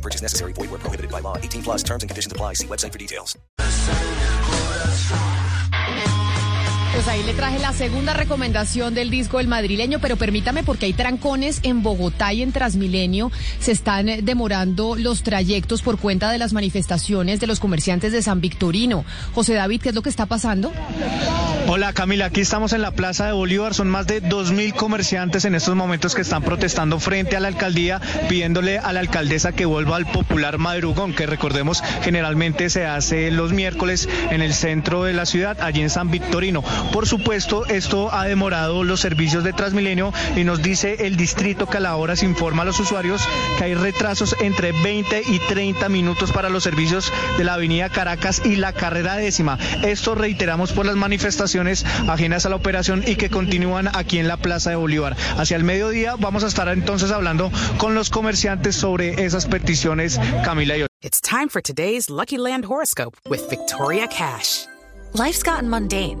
No purchase necessary. Void where prohibited by law. 18 plus terms and conditions apply. See website for details. Pues ahí le traje la segunda recomendación del disco El Madrileño, pero permítame porque hay trancones en Bogotá y en Transmilenio. Se están demorando los trayectos por cuenta de las manifestaciones de los comerciantes de San Victorino. José David, ¿qué es lo que está pasando? Hola Camila, aquí estamos en la Plaza de Bolívar. Son más de 2.000 comerciantes en estos momentos que están protestando frente a la alcaldía, pidiéndole a la alcaldesa que vuelva al popular madrugón, que recordemos generalmente se hace los miércoles en el centro de la ciudad, allí en San Victorino. Por supuesto, esto ha demorado los servicios de Transmilenio y nos dice el distrito que a la hora se informa a los usuarios que hay retrasos entre 20 y 30 minutos para los servicios de la avenida Caracas y la carrera décima. Esto reiteramos por las manifestaciones ajenas a la operación y que continúan aquí en la Plaza de Bolívar. Hacia el mediodía vamos a estar entonces hablando con los comerciantes sobre esas peticiones, Camila y It's time for today's Lucky Land horoscope with Victoria Cash. Life's gotten mundane,